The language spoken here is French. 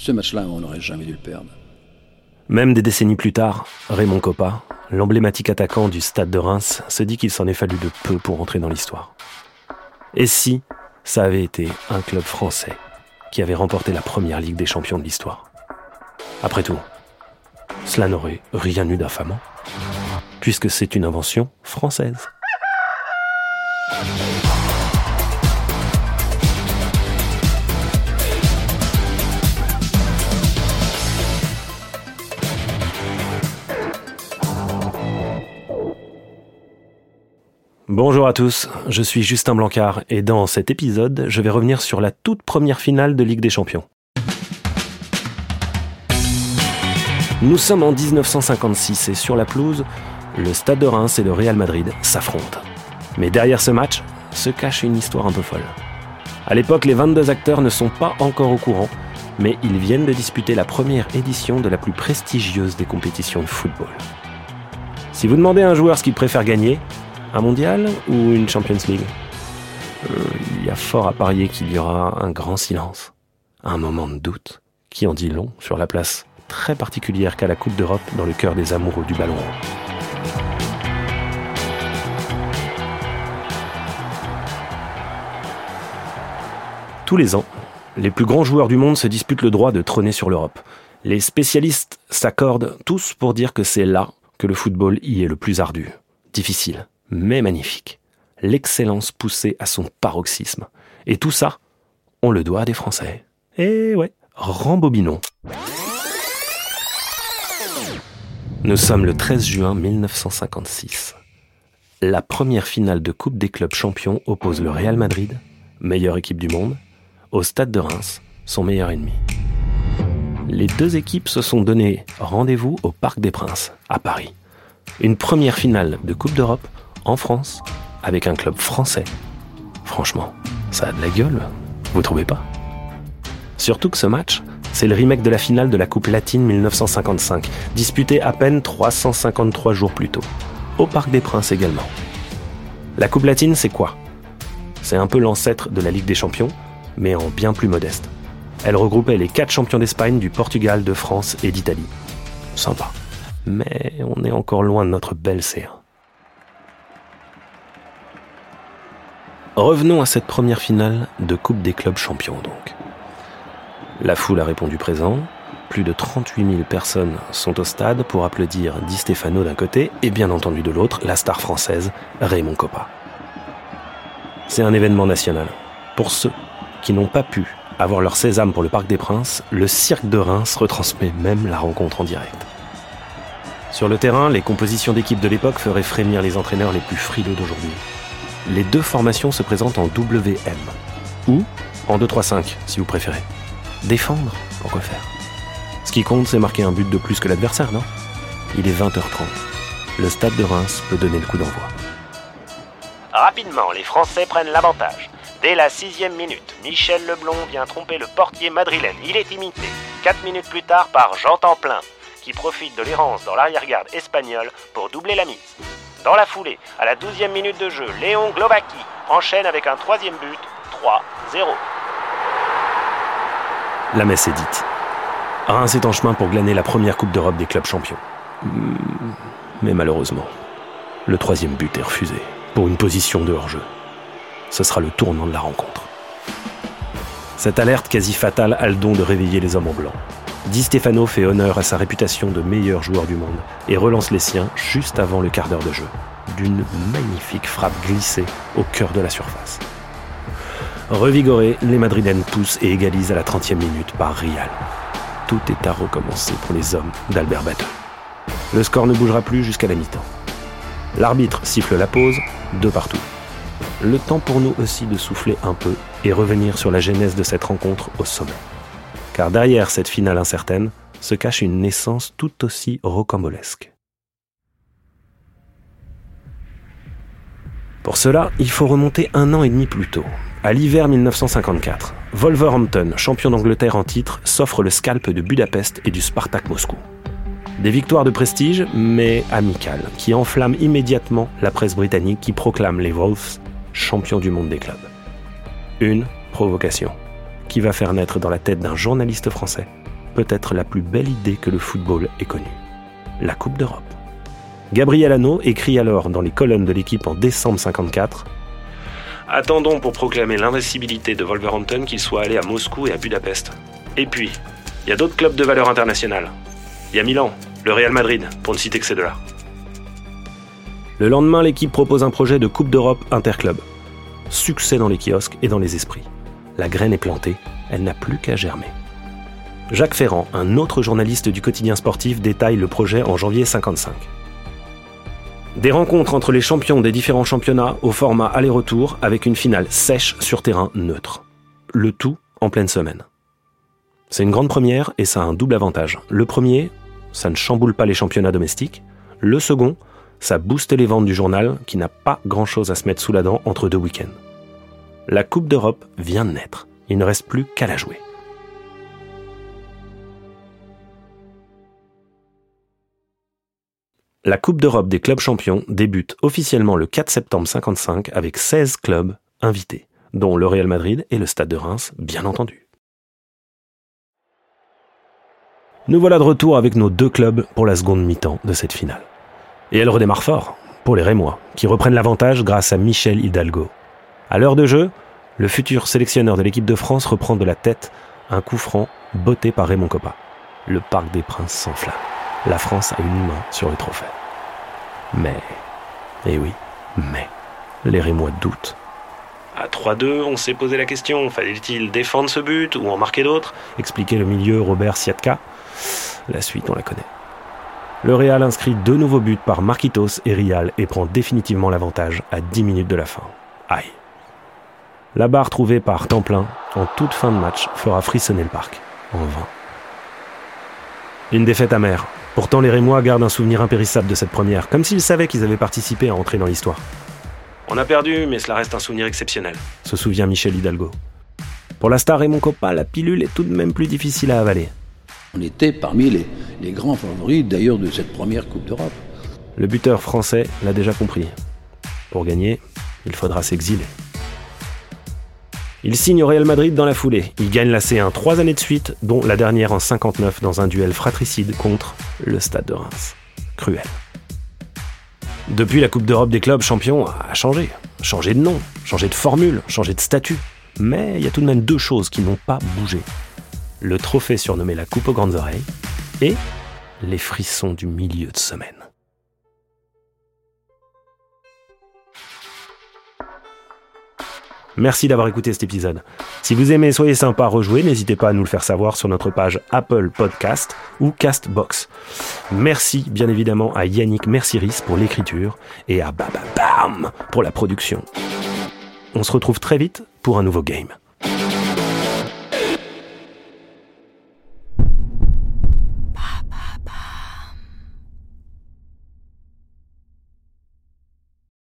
Ce match-là, on n'aurait jamais dû le perdre. Même des décennies plus tard, Raymond Coppa, l'emblématique attaquant du stade de Reims, se dit qu'il s'en est fallu de peu pour entrer dans l'histoire. Et si ça avait été un club français qui avait remporté la première Ligue des champions de l'histoire? Après tout, cela n'aurait rien eu d'infamant, puisque c'est une invention française. Bonjour à tous, je suis Justin Blancard et dans cet épisode, je vais revenir sur la toute première finale de Ligue des Champions. Nous sommes en 1956 et sur la pelouse, le Stade de Reims et le Real Madrid s'affrontent. Mais derrière ce match se cache une histoire un peu folle. À l'époque, les 22 acteurs ne sont pas encore au courant, mais ils viennent de disputer la première édition de la plus prestigieuse des compétitions de football. Si vous demandez à un joueur ce qu'il préfère gagner, un mondial ou une Champions League? Euh, Il y a fort à parier qu'il y aura un grand silence, un moment de doute, qui en dit long sur la place très particulière qu'a la Coupe d'Europe dans le cœur des amoureux du ballon Tous les ans, les plus grands joueurs du monde se disputent le droit de trôner sur l'Europe. Les spécialistes s'accordent tous pour dire que c'est là que le football y est le plus ardu, difficile, mais magnifique. L'excellence poussée à son paroxysme. Et tout ça, on le doit à des Français. Eh ouais, rembobinons. Nous sommes le 13 juin 1956. La première finale de Coupe des clubs champions oppose le Real Madrid, meilleure équipe du monde, au Stade de Reims, son meilleur ennemi. Les deux équipes se sont donné rendez-vous au Parc des Princes, à Paris. Une première finale de Coupe d'Europe en France avec un club français. Franchement, ça a de la gueule, vous trouvez pas? Surtout que ce match, c'est le remake de la finale de la Coupe latine 1955, disputée à peine 353 jours plus tôt, au Parc des Princes également. La Coupe latine, c'est quoi? C'est un peu l'ancêtre de la Ligue des Champions, mais en bien plus modeste. Elle regroupait les quatre champions d'Espagne, du Portugal, de France et d'Italie. Sympa. Mais on est encore loin de notre belle C1. Revenons à cette première finale de Coupe des clubs champions donc. La foule a répondu présent. Plus de 38 000 personnes sont au stade pour applaudir Di Stefano d'un côté et bien entendu de l'autre la star française Raymond Coppa. C'est un événement national. Pour ceux qui n'ont pas pu avoir leur sésame pour le Parc des Princes, le Cirque de Reims retransmet même la rencontre en direct. Sur le terrain, les compositions d'équipes de l'époque feraient frémir les entraîneurs les plus frileux d'aujourd'hui les deux formations se présentent en WM, ou en 2-3-5 si vous préférez. Défendre, pourquoi faire? Ce qui compte, c'est marquer un but de plus que l'adversaire, non? Il est 20h30. Le stade de Reims peut donner le coup d'envoi. Rapidement, les Français prennent l'avantage. Dès la sixième minute, Michel Leblond vient tromper le portier madrilène. Il est imité, quatre minutes plus tard, par Jean Templin, qui profite de l'errance dans l'arrière-garde espagnole pour doubler la mise. Dans la foulée, à la 12e minute de jeu, Léon Glovaki enchaîne avec un troisième but, 3-0. La messe est dite. Reims est en chemin pour glaner la première Coupe d'Europe des clubs champions. Mais malheureusement, le troisième but est refusé pour une position de hors-jeu. Ce sera le tournant de la rencontre. Cette alerte quasi fatale a le don de réveiller les hommes en blanc. Di Stefano fait honneur à sa réputation de meilleur joueur du monde et relance les siens juste avant le quart d'heure de jeu, d'une magnifique frappe glissée au cœur de la surface. Revigorés, les Madrilènes poussent et égalisent à la 30e minute par Rial. Tout est à recommencer pour les hommes d'Albert Batteux. Le score ne bougera plus jusqu'à la mi-temps. L'arbitre siffle la pause, deux partout. Le temps pour nous aussi de souffler un peu et revenir sur la genèse de cette rencontre au sommet car derrière cette finale incertaine se cache une naissance tout aussi rocambolesque. Pour cela, il faut remonter un an et demi plus tôt, à l'hiver 1954. Wolverhampton, champion d'Angleterre en titre, s'offre le scalp de Budapest et du Spartak Moscou. Des victoires de prestige, mais amicales, qui enflamment immédiatement la presse britannique qui proclame les Wolves champions du monde des clubs. Une provocation qui va faire naître dans la tête d'un journaliste français peut-être la plus belle idée que le football ait connue. La Coupe d'Europe. Gabriel Hanot écrit alors dans les colonnes de l'équipe en décembre 54 Attendons pour proclamer l'invincibilité de Wolverhampton qu'il soit allé à Moscou et à Budapest. Et puis, il y a d'autres clubs de valeur internationale. Il y a Milan, le Real Madrid, pour ne citer que ces deux-là. Le lendemain, l'équipe propose un projet de Coupe d'Europe interclub. Succès dans les kiosques et dans les esprits. La graine est plantée, elle n'a plus qu'à germer. Jacques Ferrand, un autre journaliste du quotidien sportif, détaille le projet en janvier 55. Des rencontres entre les champions des différents championnats au format aller-retour avec une finale sèche sur terrain neutre. Le tout en pleine semaine. C'est une grande première et ça a un double avantage. Le premier, ça ne chamboule pas les championnats domestiques. Le second, ça booste les ventes du journal qui n'a pas grand-chose à se mettre sous la dent entre deux week-ends. La Coupe d'Europe vient de naître. Il ne reste plus qu'à la jouer. La Coupe d'Europe des clubs champions débute officiellement le 4 septembre 55 avec 16 clubs invités, dont le Real Madrid et le Stade de Reims, bien entendu. Nous voilà de retour avec nos deux clubs pour la seconde mi-temps de cette finale. Et elle redémarre fort, pour les Rémois, qui reprennent l'avantage grâce à Michel Hidalgo. À l'heure de jeu, le futur sélectionneur de l'équipe de France reprend de la tête un coup franc botté par Raymond Coppa. Le Parc des Princes s'enflamme la France a une main sur le trophée. Mais, eh oui, mais, les Rémois doutent. À 3-2, on s'est posé la question, fallait-il défendre ce but ou en marquer d'autres? Expliquait le milieu Robert Siatka. La suite, on la connaît. Le Real inscrit deux nouveaux buts par Marquitos et Rial et prend définitivement l'avantage à 10 minutes de la fin. Aïe. La barre trouvée par Templin en toute fin de match fera frissonner le parc, en vain. Une défaite amère, Pourtant, les Rémois gardent un souvenir impérissable de cette première, comme s'ils savaient qu'ils avaient participé à entrer dans l'histoire. On a perdu, mais cela reste un souvenir exceptionnel, se souvient Michel Hidalgo. Pour la star Raymond Coppa, la pilule est tout de même plus difficile à avaler. On était parmi les, les grands favoris d'ailleurs de cette première Coupe d'Europe. Le buteur français l'a déjà compris. Pour gagner, il faudra s'exiler. Il signe au Real Madrid dans la foulée. Il gagne la C1 trois années de suite, dont la dernière en 59 dans un duel fratricide contre le Stade de Reims. Cruel. Depuis, la Coupe d'Europe des clubs champions a changé. Changé de nom, changé de formule, changé de statut. Mais il y a tout de même deux choses qui n'ont pas bougé. Le trophée surnommé la Coupe aux grandes oreilles et les frissons du milieu de semaine. Merci d'avoir écouté cet épisode. Si vous aimez, soyez sympa rejouer, n'hésitez pas à nous le faire savoir sur notre page Apple Podcast ou Castbox. Merci bien évidemment à Yannick Merciris pour l'écriture et à Bababam pour la production. On se retrouve très vite pour un nouveau game.